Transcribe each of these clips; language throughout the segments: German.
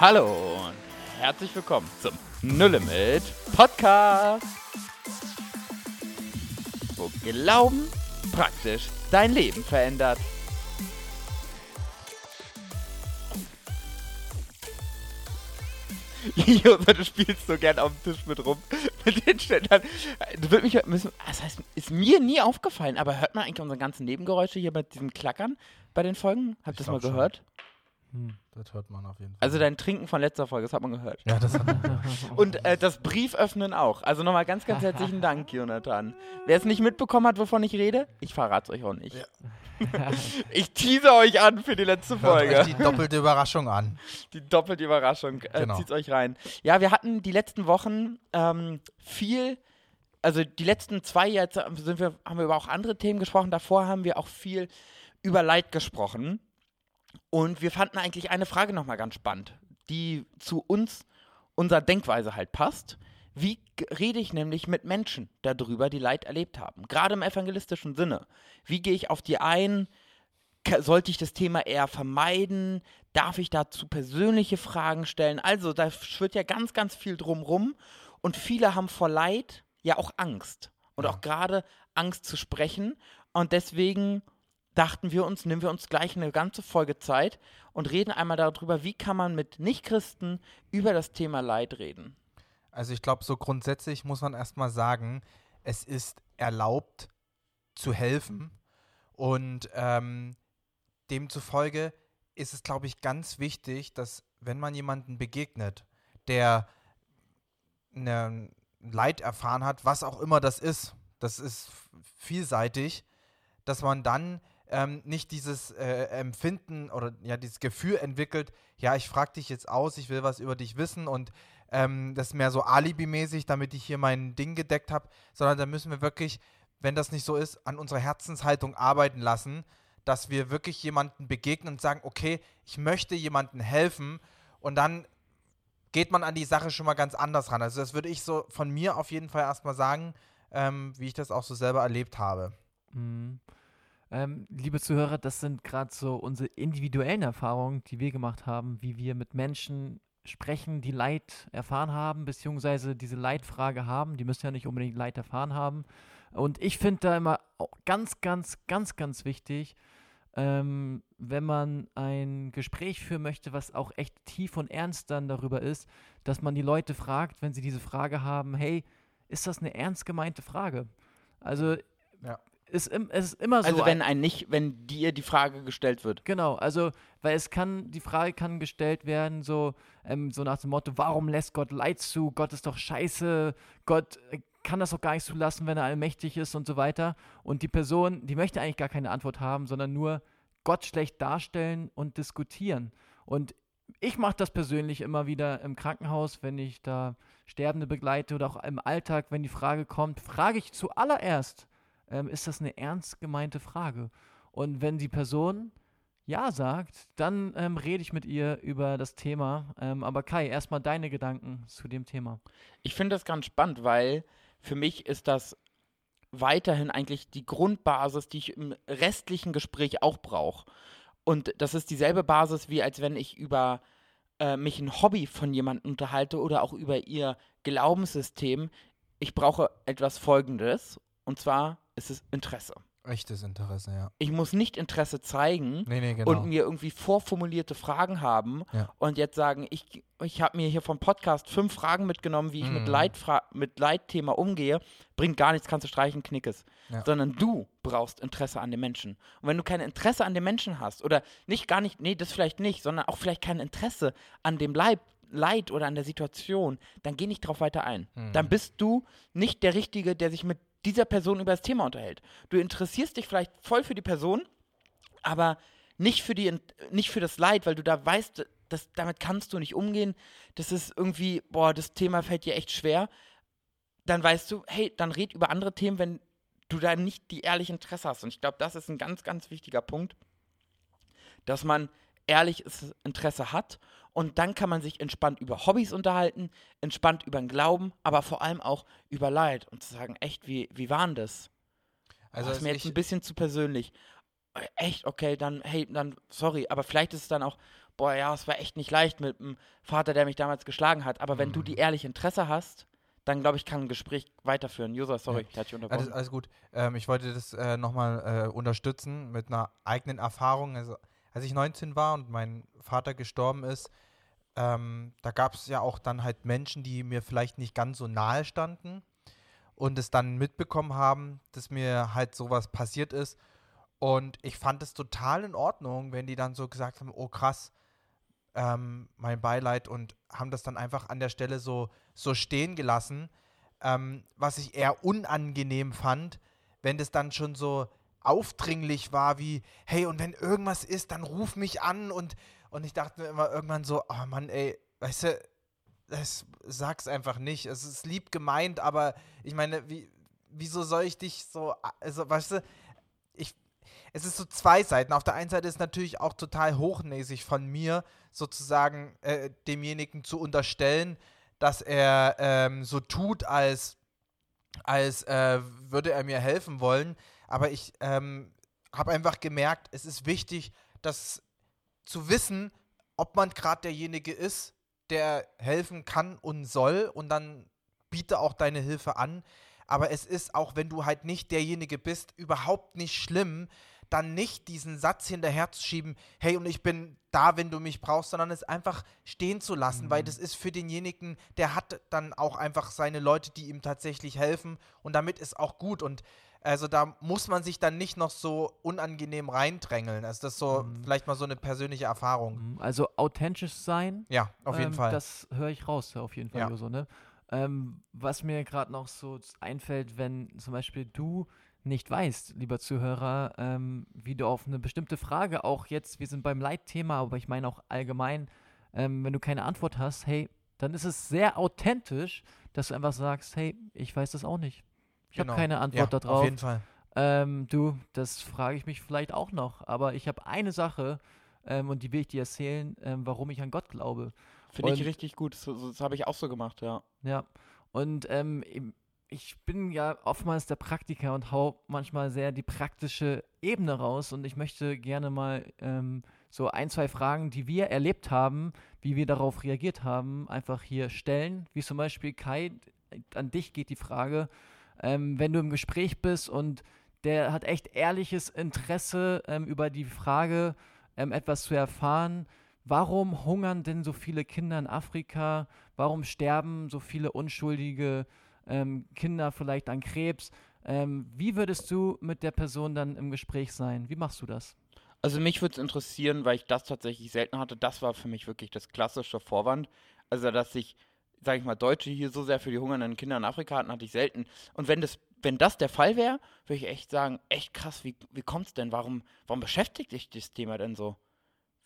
Hallo und herzlich willkommen zum No Limit Podcast, wo Glauben praktisch dein Leben verändert. Jose, du spielst so gern auf dem Tisch mit rum mit den Ständern. Das, wird mich, müssen, das heißt, ist mir nie aufgefallen, aber hört man eigentlich unsere ganzen Nebengeräusche hier bei diesem Klackern bei den Folgen? Habt ihr das mal glaub schon. Gehört? Hm, das hört man auf jeden Fall. Also dein Trinken von letzter Folge, das hat man gehört. ja, das hat Und äh, das Brieföffnen auch. Also nochmal ganz, ganz herzlichen Dank, Jonathan. Wer es nicht mitbekommen hat, wovon ich rede, ich verrate es euch auch nicht. ich tease euch an für die letzte Hört Folge. euch die doppelte Überraschung an. Die doppelte Überraschung. Äh, Genau. Zieht's euch rein. Ja, wir hatten die letzten Wochen ähm, viel, also die letzten zwei jetzt sind wir, haben wir über auch andere Themen gesprochen. Davor haben wir auch viel über Leid gesprochen. Und wir fanden eigentlich eine Frage nochmal ganz spannend, die zu uns, unserer Denkweise halt passt. Wie rede ich nämlich mit Menschen darüber, die Leid erlebt haben? Gerade im evangelistischen Sinne. Wie gehe ich auf die ein? Sollte ich das Thema eher vermeiden? Darf ich dazu persönliche Fragen stellen? Also, da schwirrt ja ganz, ganz viel drumrum. Und viele haben vor Leid ja auch Angst. Und Ja. auch gerade Angst zu sprechen. Und deswegen dachten wir uns, nehmen wir uns gleich eine ganze Folge Zeit und reden einmal darüber, wie kann man mit Nichtchristen über das Thema Leid reden. Also ich glaube, so grundsätzlich muss man erstmal sagen, es ist erlaubt zu helfen. Und ähm, demzufolge ist es, glaube ich, ganz wichtig, dass wenn man jemanden begegnet, der ne Leid erfahren hat, was auch immer das ist, das ist vielseitig, dass man dann ähm, nicht dieses äh, Empfinden oder ja dieses Gefühl entwickelt, ja, ich frage dich jetzt aus, ich will was über dich wissen und ähm, das ist mehr so alibimäßig, damit ich hier mein Ding gedeckt habe, sondern da müssen wir wirklich, wenn das nicht so ist, an unserer Herzenshaltung arbeiten lassen, dass wir wirklich jemanden begegnen und sagen, okay, ich möchte jemandem helfen und dann geht man an die Sache schon mal ganz anders ran. Also das würde ich so von mir auf jeden Fall erstmal sagen, ähm, wie ich das auch so selber erlebt habe. Mhm. Ähm, liebe Zuhörer, das sind gerade so unsere individuellen Erfahrungen, die wir gemacht haben, wie wir mit Menschen sprechen, die Leid erfahren haben, beziehungsweise diese Leidfrage haben. Die müssen ja nicht unbedingt Leid erfahren haben. Und ich finde da immer ganz, ganz, ganz, ganz wichtig, ähm, wenn man ein Gespräch führen möchte, was auch echt tief und ernst dann darüber ist, dass man die Leute fragt, wenn sie diese Frage haben, hey, ist das eine ernst gemeinte Frage? Also Ja. Ist, im, ist immer so. Also wenn ein nicht, wenn dir die Frage gestellt wird. Genau, also, weil es kann, die Frage kann gestellt werden, so, ähm, so nach dem Motto, warum lässt Gott Leid zu? Gott ist doch scheiße, Gott äh, kann das doch gar nicht zulassen, wenn er allmächtig ist und so weiter. Und die Person, die möchte eigentlich gar keine Antwort haben, sondern nur Gott schlecht darstellen und diskutieren. Und ich mache das persönlich immer wieder im Krankenhaus, wenn ich da Sterbende begleite oder auch im Alltag, wenn die Frage kommt, frage ich zuallererst, ähm, ist das eine ernst gemeinte Frage? Und wenn die Person ja sagt, dann ähm, rede ich mit ihr über das Thema. Ähm, aber Kai, erstmal deine Gedanken zu dem Thema. Ich finde das ganz spannend, weil für mich ist das weiterhin eigentlich die Grundbasis, die ich im restlichen Gespräch auch brauche. Und das ist dieselbe Basis, wie als wenn ich über äh, mich ein Hobby von jemandem unterhalte oder auch über ihr Glaubenssystem. Ich brauche etwas Folgendes, und zwar ist es Interesse. Echtes Interesse, ja. Ich muss nicht Interesse zeigen, Nee, nee, genau. und mir irgendwie vorformulierte Fragen haben Ja. und jetzt sagen, ich, ich habe mir hier vom Podcast fünf Fragen mitgenommen, wie ich mit, Mhm. Leitfra mit Leitthema umgehe, bringt gar nichts, kannst du streichen, knickes. Ja. Sondern du brauchst Interesse an den Menschen. Und wenn du kein Interesse an den Menschen hast, oder nicht gar nicht, nee, das vielleicht nicht, sondern auch vielleicht kein Interesse an dem Leib, Leid oder an der Situation, dann geh nicht drauf weiter ein. Mhm. Dann bist du nicht der Richtige, der sich mit dieser Person über das Thema unterhält. Du interessierst dich vielleicht voll für die Person, aber nicht für, die, nicht für das Leid, weil du da weißt, das, damit kannst du nicht umgehen. Das ist irgendwie, boah, das Thema fällt dir echt schwer. Dann weißt du, hey, dann red über andere Themen, wenn du da nicht die ehrliche Interesse hast. Und ich glaube, das ist ein ganz, ganz wichtiger Punkt, dass man ehrliches Interesse hat und dann kann man sich entspannt über Hobbys unterhalten, entspannt über den Glauben, aber vor allem auch über Leid und zu sagen, echt, wie, wie war denn das? also Also das ist mir es- jetzt ein bisschen zu persönlich. äh, echt, okay, dann, hey, dann, sorry, aber vielleicht ist es dann auch, boah, ja, es war echt nicht leicht mit dem Vater, der mich damals geschlagen hat. Aber wenn du Mhm. die ehrliche Interesse hast, dann glaube ich, kann ein Gespräch weiterführen. User, sorry, Ja. ich hatte dich unterbrochen. Alles, alles gut. Ähm, ich wollte das äh, nochmal äh, unterstützen mit einer eigenen Erfahrung. Also, als ich 19 war und mein Vater gestorben ist, ähm, da gab es ja auch dann halt Menschen, die mir vielleicht nicht ganz so nahe standen und es dann mitbekommen haben, dass mir halt sowas passiert ist. Und ich fand es total in Ordnung, wenn die dann so gesagt haben, oh krass, ähm, mein Beileid und haben das dann einfach an der Stelle so, so stehen gelassen. Ähm, was ich eher unangenehm fand, wenn das dann schon so aufdringlich war, wie, hey, und wenn irgendwas ist, dann ruf mich an und, und ich dachte mir immer irgendwann so, oh Mann, ey, weißt du, das, sag's einfach nicht. Es ist lieb gemeint, aber ich meine, wie, wieso soll ich dich so, also, weißt du, ich, es ist so zwei Seiten. Auf der einen Seite ist natürlich auch total hochnäsig von mir, sozusagen äh, demjenigen zu unterstellen, dass er ähm, so tut, als, als äh, würde er mir helfen wollen. Aber ich ähm, habe einfach gemerkt, es ist wichtig, das zu wissen, ob man gerade derjenige ist, der helfen kann und soll. Und dann biete auch deine Hilfe an. Aber es ist auch, wenn du halt nicht derjenige bist, überhaupt nicht schlimm, dann nicht diesen Satz hinterher zu schieben, hey, und ich bin da, wenn du mich brauchst, sondern es einfach stehen zu lassen, weil das ist für denjenigen, der hat dann auch einfach seine Leute, die ihm tatsächlich helfen und damit ist auch gut und also da muss man sich dann nicht noch so unangenehm reindrängeln. Also das ist so Mhm. vielleicht mal so eine persönliche Erfahrung. Mhm, Also authentisch sein. Ja, auf jeden ähm, Fall. Das höre ich raus, auf jeden Fall, Ja. Joso, ne? Ähm, was mir gerade noch so einfällt, wenn zum Beispiel du nicht weißt, lieber Zuhörer, ähm, wie du auf eine bestimmte Frage auch jetzt, wir sind beim Leitthema, aber ich meine auch allgemein, ähm, wenn du keine Antwort hast, hey, dann ist es sehr authentisch, dass du einfach sagst, hey, ich weiß das auch nicht. Ich Genau. habe keine Antwort ja, darauf. Auf jeden Fall. Ähm, du, das frage ich mich vielleicht auch noch, aber ich habe eine Sache ähm, und die will ich dir erzählen, ähm, warum ich an Gott glaube. Finde ich richtig gut. So, das habe ich auch so gemacht, ja. Ja, und ähm, ich bin ja oftmals der Praktiker und hau manchmal sehr die praktische Ebene raus und ich möchte gerne mal ähm, so ein, zwei Fragen, die wir erlebt haben, wie wir darauf reagiert haben, einfach hier stellen. Wie zum Beispiel Kai, an dich geht die Frage, ähm, wenn du im Gespräch bist und der hat echt ehrliches Interesse ähm, über die Frage, ähm, etwas zu erfahren. Warum hungern denn so viele Kinder in Afrika? Warum sterben so viele unschuldige ähm, Kinder vielleicht an Krebs? Ähm, wie würdest du mit der Person dann im Gespräch sein? Wie machst du das? Also mich würde es interessieren, weil ich das tatsächlich selten hatte. Das war für mich wirklich das klassische Vorwand. Also dass sich, sage ich mal, Deutsche hier so sehr für die hungernden Kinder in Afrika hatten, hatte ich selten. Und wenn das, wenn das der Fall wäre, würde ich echt sagen, echt krass, wie, wie kommt es denn? Warum, warum beschäftigt dich das Thema denn so?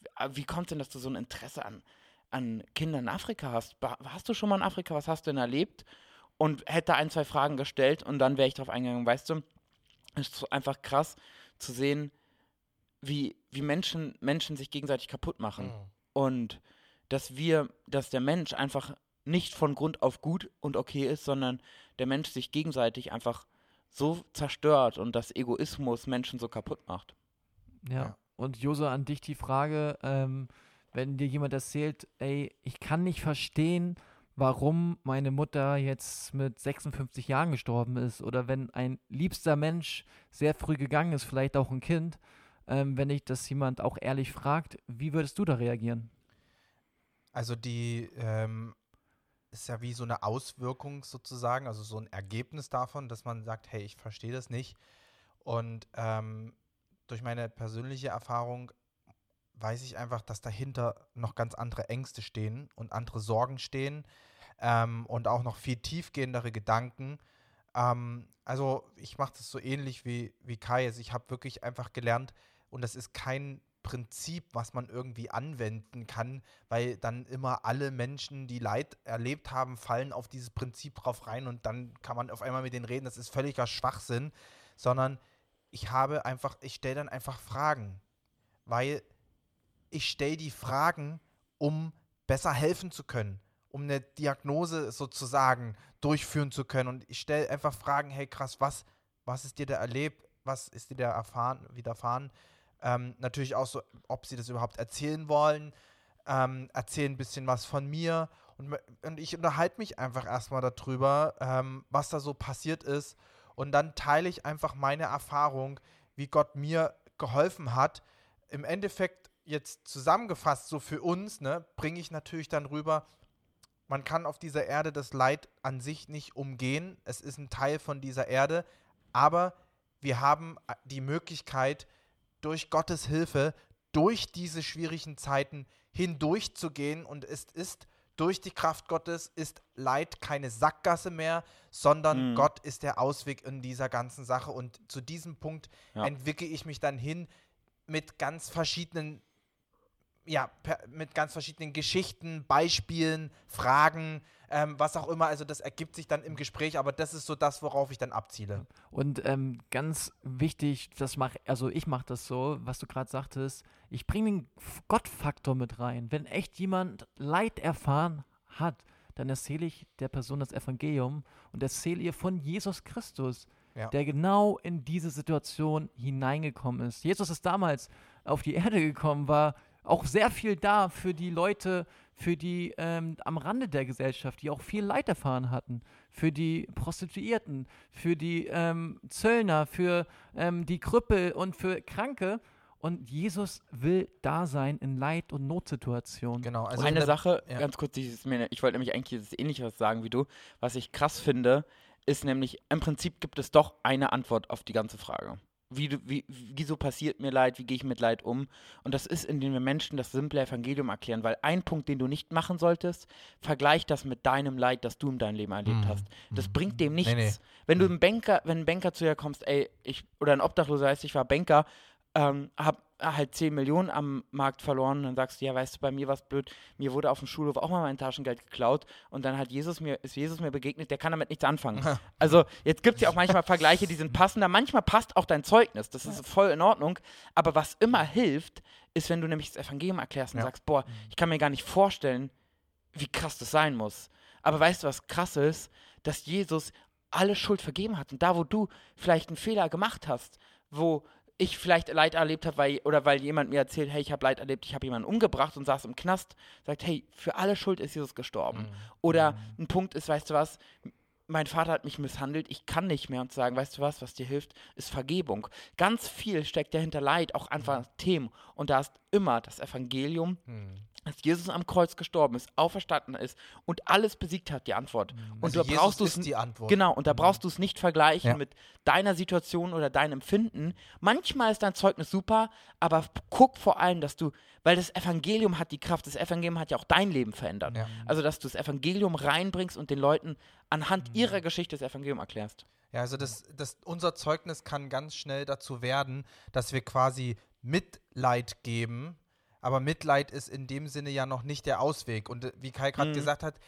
Wie- Wie kommt denn, dass du so ein Interesse an, an Kindern in Afrika hast? Hast du schon mal in Afrika, was hast du denn erlebt? Und hätte ein, zwei Fragen gestellt und dann wäre ich darauf eingegangen, weißt du, es ist einfach krass zu sehen, wie, wie Menschen, Menschen sich gegenseitig kaputt machen. Mhm. Und dass wir, dass der Mensch einfach nicht von Grund auf gut und okay ist, sondern der Mensch sich gegenseitig einfach so zerstört und dass Egoismus Menschen so kaputt macht. Ja. Ja. Und Joso, an dich die Frage, ähm, wenn dir jemand erzählt, ey, ich kann nicht verstehen, warum meine Mutter jetzt mit 56 Jahren gestorben ist oder wenn ein liebster Mensch sehr früh gegangen ist, vielleicht auch ein Kind, ähm, wenn dich das jemand auch ehrlich fragt, wie würdest du da reagieren? Also die ähm, ist ja wie so eine Auswirkung sozusagen, also so ein Ergebnis davon, dass man sagt, hey, ich verstehe das nicht. Und ähm, durch meine persönliche Erfahrung weiß ich einfach, dass dahinter noch ganz andere Ängste stehen und andere Sorgen stehen ähm, und auch noch viel tiefgehendere Gedanken. Ähm, also ich mache das so ähnlich wie, wie Kai. Also ich habe wirklich einfach gelernt, und das ist kein Prinzip, was man irgendwie anwenden kann, weil dann immer alle Menschen, die Leid erlebt haben, fallen auf dieses Prinzip drauf rein und dann kann man auf einmal mit denen reden. Das ist völliger Schwachsinn, sondern ich habe einfach, ich stelle dann einfach Fragen, weil ich stelle die Fragen, um besser helfen zu können, um eine Diagnose sozusagen durchführen zu können. Und ich stelle einfach Fragen, hey krass, was, was ist dir da erlebt, was ist dir da erfahren, widerfahren? Ähm, natürlich auch so, ob sie das überhaupt erzählen wollen. Ähm, erzählen ein bisschen was von mir. Und, und ich unterhalte mich einfach erstmal darüber, ähm, was da so passiert ist. Und dann teile ich einfach meine Erfahrung, wie Gott mir geholfen hat. Im Endeffekt jetzt zusammengefasst, so für uns, ne, bringe ich natürlich dann rüber, man kann auf dieser Erde das Leid an sich nicht umgehen. Es ist ein Teil von dieser Erde. Aber wir haben die Möglichkeit, durch Gottes Hilfe, durch diese schwierigen Zeiten hindurchzugehen. Und es ist durch die Kraft Gottes, ist Leid keine Sackgasse mehr, sondern mhm. Gott ist der Ausweg in dieser ganzen Sache. Und zu diesem Punkt ja. entwickle ich mich dann hin mit ganz verschiedenen ja, per, mit ganz verschiedenen Geschichten, Beispielen, Fragen, ähm, was auch immer. Also das ergibt sich dann im Gespräch, aber das ist so das, worauf ich dann abziele. Und ähm, ganz wichtig, das mach, also ich mache das so, was du gerade sagtest, ich bringe den Gottfaktor mit rein. Wenn echt jemand Leid erfahren hat, dann erzähle ich der Person das Evangelium und erzähle ihr von Jesus Christus. Ja. der genau in diese Situation hineingekommen ist. Jesus ist damals auf die Erde gekommen, war auch sehr viel da für die Leute, für die ähm, am Rande der Gesellschaft, die auch viel Leid erfahren hatten, für die Prostituierten, für die ähm, Zöllner, für ähm, die Krüppel und für Kranke. Und Jesus will da sein in Leid- und Notsituationen. Genau. Also eine Sache, ja. ganz kurz, ich wollte nämlich eigentlich das Ähnliches sagen wie du. Was ich krass finde, ist nämlich, im Prinzip gibt es doch eine Antwort auf die ganze Frage wie, wie, wieso passiert mir Leid, wie gehe ich mit Leid um. Und das ist, indem wir Menschen das simple Evangelium erklären, weil ein Punkt, den du nicht machen solltest, vergleich das mit deinem Leid, das du in deinem Leben erlebt mhm. hast. Das mhm. bringt dem nichts. Nee, nee. Wenn du ein Banker, wenn ein Banker zu dir kommst, ey, ich, oder ein Obdachloser heißt, ich war Banker, ähm, hab halt 10 Millionen am Markt verloren, dann sagst du, ja, weißt du, bei mir war es blöd, mir wurde auf dem Schulhof auch mal mein Taschengeld geklaut. Und dann hat Jesus mir, ist Jesus mir begegnet, der kann damit nichts anfangen. also jetzt gibt es ja auch manchmal Vergleiche, die sind passender, manchmal passt auch dein Zeugnis, das ist voll in Ordnung, aber was immer hilft, ist, wenn du nämlich das Evangelium erklärst und ja. sagst, boah, ich kann mir gar nicht vorstellen, wie krass das sein muss. Aber weißt du, was krass ist? Dass Jesus alle Schuld vergeben hat. Und da, wo du vielleicht einen Fehler gemacht hast, wo ich vielleicht Leid erlebt habe, weil, oder weil jemand mir erzählt, hey, ich habe Leid erlebt, ich habe jemanden umgebracht und saß im Knast, sagt, hey, für alle Schuld ist Jesus gestorben. Mhm. Oder mhm. ein Punkt ist, weißt du was, mein Vater hat mich misshandelt, ich kann nicht mehr und sagen, weißt du was, was dir hilft, ist Vergebung. Ganz viel steckt dahinter Leid, auch einfach mhm. Themen. Und da ist immer das Evangelium, mhm dass Jesus am Kreuz gestorben ist, auferstanden ist und alles besiegt hat, die Antwort. Mhm. Und also da brauchst du es die Antwort. Genau, und da mhm. brauchst du es nicht vergleichen ja. mit deiner Situation oder deinem Empfinden. Manchmal ist dein Zeugnis super, aber guck vor allem, dass du, weil das Evangelium hat die Kraft, das Evangelium hat ja auch dein Leben verändert. Ja. Also, dass du das Evangelium reinbringst und den Leuten anhand mhm. ihrer Geschichte das Evangelium erklärst. Ja, also das, das, unser Zeugnis kann ganz schnell dazu werden, dass wir quasi Mitleid geben aber Mitleid ist in dem Sinne ja noch nicht der Ausweg. Und äh, wie Kai gerade mhm. gesagt hat,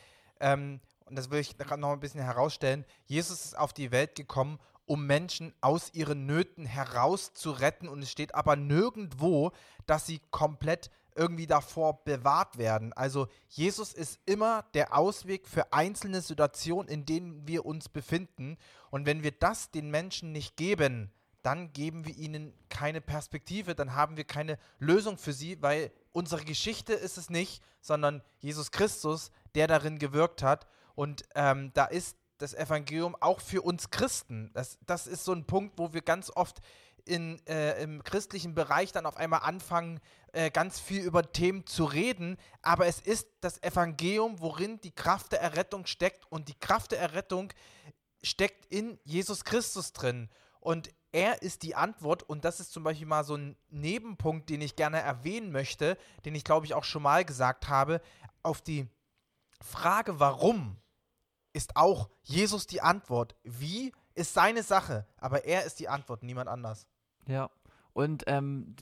ähm, und das will ich gerade noch ein bisschen herausstellen, Jesus ist auf die Welt gekommen, um Menschen aus ihren Nöten herauszuretten. Und es steht aber nirgendwo, dass sie komplett irgendwie davor bewahrt werden. Also Jesus ist immer der Ausweg für einzelne Situationen, in denen wir uns befinden. Und wenn wir das den Menschen nicht geben, dann geben wir ihnen keine Perspektive, dann haben wir keine Lösung für sie, weil unsere Geschichte ist es nicht, sondern Jesus Christus, der darin gewirkt hat. Und ähm, da ist das Evangelium auch für uns Christen. Das, das ist so ein Punkt, wo wir ganz oft in, äh, im christlichen Bereich dann auf einmal anfangen, äh, ganz viel über Themen zu reden. Aber es ist das Evangelium, worin die Kraft der Errettung steckt. Und die Kraft der Errettung steckt in Jesus Christus drin. Und er ist die Antwort und das ist zum Beispiel mal so ein Nebenpunkt, den ich gerne erwähnen möchte, den ich glaube ich auch schon mal gesagt habe, auf die Frage, warum, ist auch Jesus die Antwort. Wie ist seine Sache, aber er ist die Antwort, niemand anders. Ja, und ähm,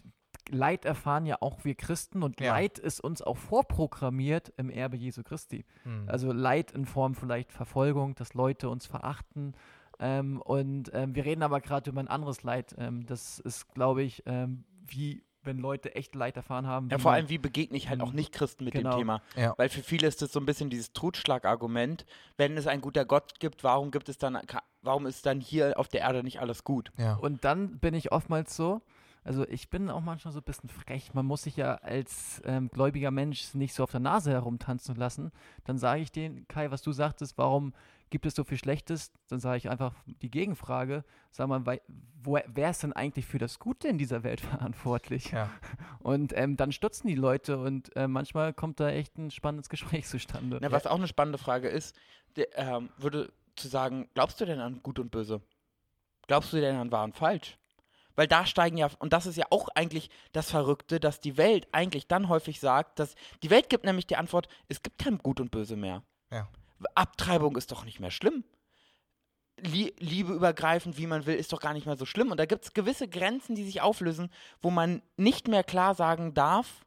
Leid erfahren ja auch wir Christen und ja. Leid ist uns auch vorprogrammiert im Erbe Jesu Christi. Hm. Also Leid in Form vielleicht Verfolgung, dass Leute uns verachten, ähm, und ähm, wir reden aber gerade über ein anderes Leid. Ähm, das ist, glaube ich, ähm, wie wenn Leute echt Leid erfahren haben. Ja, vor allem, wie begegne ich halt auch Nicht-Christen mit genau. dem Thema? Ja. Weil für viele ist das so ein bisschen dieses Totschlagargument. Wenn es ein guter Gott gibt, warum gibt es dann, warum ist dann hier auf der Erde nicht alles gut? Ja. Und dann bin ich oftmals so, Also ich bin auch manchmal so ein bisschen frech. Man muss sich ja als ähm, gläubiger Mensch nicht so auf der Nase herumtanzen lassen. Dann sage ich denen, Kai, was du sagtest, warum gibt es so viel Schlechtes? Dann sage ich einfach die Gegenfrage. Sag mal, wo, wer ist denn eigentlich für das Gute in dieser Welt verantwortlich? Ja. Und ähm, dann stutzen die Leute und äh, manchmal kommt da echt ein spannendes Gespräch zustande. Na, was auch eine spannende Frage ist, der, ähm, würde zu sagen, glaubst du denn an Gut und Böse? Glaubst du denn an Wahr und Falsch? Weil da steigen ja, und das ist ja auch eigentlich das Verrückte, dass die Welt eigentlich dann häufig sagt, dass die Welt gibt nämlich die Antwort, es gibt kein Gut und Böse mehr. Ja. Abtreibung ist doch nicht mehr schlimm. Lie Liebe übergreifend, wie man will, ist doch gar nicht mehr so schlimm. Und da gibt es gewisse Grenzen, die sich auflösen, wo man nicht mehr klar sagen darf,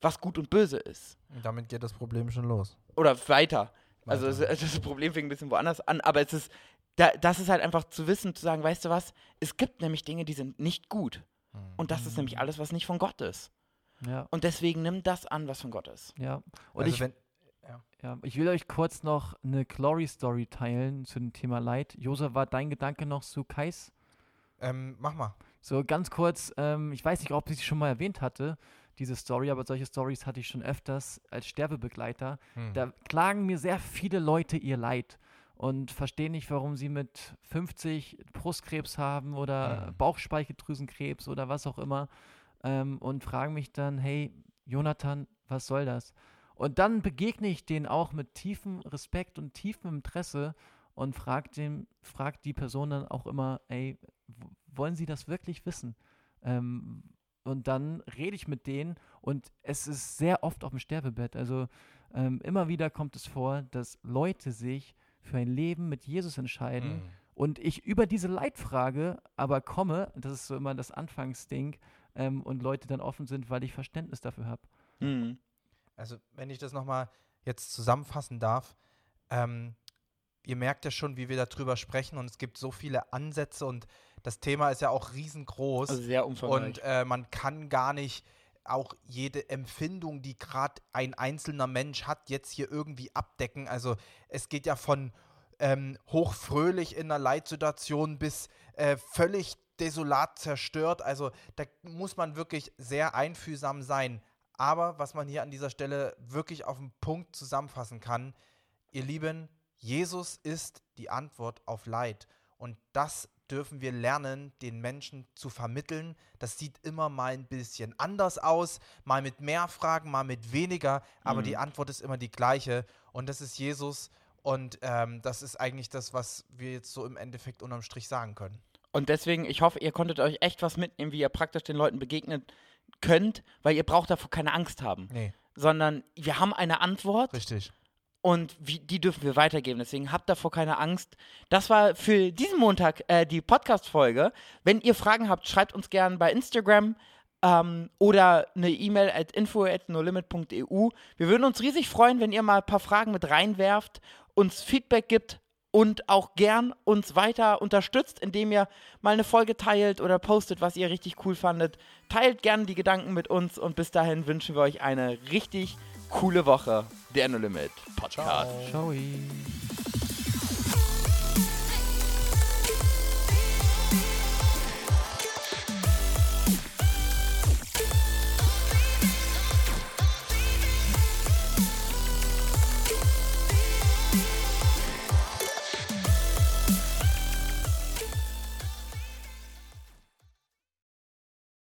was gut und böse ist. Und damit geht das Problem schon los. Oder weiter. Also Weiter. es, das Problem fängt ein bisschen woanders an, aber es ist, da, das ist halt einfach zu wissen, zu sagen, weißt du was, es gibt nämlich Dinge, die sind nicht gut. Und das ist nämlich alles, was nicht von Gott ist. Ja, Und deswegen nimm das an, was von Gott ist. ja. Und also ich, wenn, ja, ich will euch kurz noch eine Glory-Story teilen zu dem Thema Leid. Josef, war dein Gedanke noch zu Kais? ähm, mach mal. So ganz kurz, ähm, ich weiß nicht, ob ich sie schon mal erwähnt hatte, diese Story, aber solche Stories hatte ich schon öfters als Sterbebegleiter. Hm. Da klagen mir sehr viele Leute ihr Leid und verstehen nicht, warum sie mit 50 Brustkrebs haben oder Mhm. Bauchspeicheldrüsenkrebs oder was auch immer ähm, und fragen mich dann, hey, Jonathan, was soll das? Und dann begegne ich denen auch mit tiefem Respekt und tiefem Interesse und frag, dem, frag die Person dann auch immer, ey, wollen sie das wirklich wissen? Ähm, und dann rede ich mit denen und es ist sehr oft auf dem Sterbebett. Also ähm, immer wieder kommt es vor, dass Leute sich für ein Leben mit Jesus entscheiden Hm. und ich über diese Leitfrage aber komme, das ist so immer das Anfangsding, ähm, und Leute dann offen sind, weil ich Verständnis dafür habe. Mhm. Also, wenn ich das nochmal jetzt zusammenfassen darf, ähm, ihr merkt ja schon, wie wir darüber sprechen und es gibt so viele Ansätze und das Thema ist ja auch riesengroß Also sehr umfangreich. und äh, man kann gar nicht auch jede Empfindung, die gerade ein einzelner Mensch hat, jetzt hier irgendwie abdecken. Also es geht ja von ähm, hochfröhlich in einer Leitsituation bis äh, völlig desolat zerstört. Also da muss man wirklich sehr einfühlsam sein. Aber was man hier an dieser Stelle wirklich auf den Punkt zusammenfassen kann, ihr Lieben, Jesus ist die Antwort auf Leid. Und das dürfen wir lernen, den Menschen zu vermitteln. Das sieht immer mal ein bisschen anders aus, mal mit mehr Fragen, mal mit weniger, aber Mhm. die Antwort ist immer die gleiche. Und das ist Jesus. Und ähm, das ist eigentlich das, was wir jetzt so im Endeffekt unterm Strich sagen können. Und deswegen, ich hoffe, ihr konntet euch echt was mitnehmen, wie ihr praktisch den Leuten begegnen könnt, weil ihr braucht davor keine Angst haben. Nee, Sondern wir haben eine Antwort richtig. und wie, die dürfen wir weitergeben. Deswegen habt davor keine Angst. Das war für diesen Montag äh, die Podcast-Folge. Wenn ihr Fragen habt, schreibt uns gerne bei Instagram ähm, oder eine E-Mail at info at nolimit.eu. Wir würden uns riesig freuen, wenn ihr mal ein paar Fragen mit reinwerft, uns Feedback gibt und auch gern uns weiter unterstützt, indem ihr mal eine Folge teilt oder postet, was ihr richtig cool fandet. Teilt gerne die Gedanken mit uns und bis dahin wünschen wir euch eine richtig coole Woche. Der No Limit Podcast. Ciao.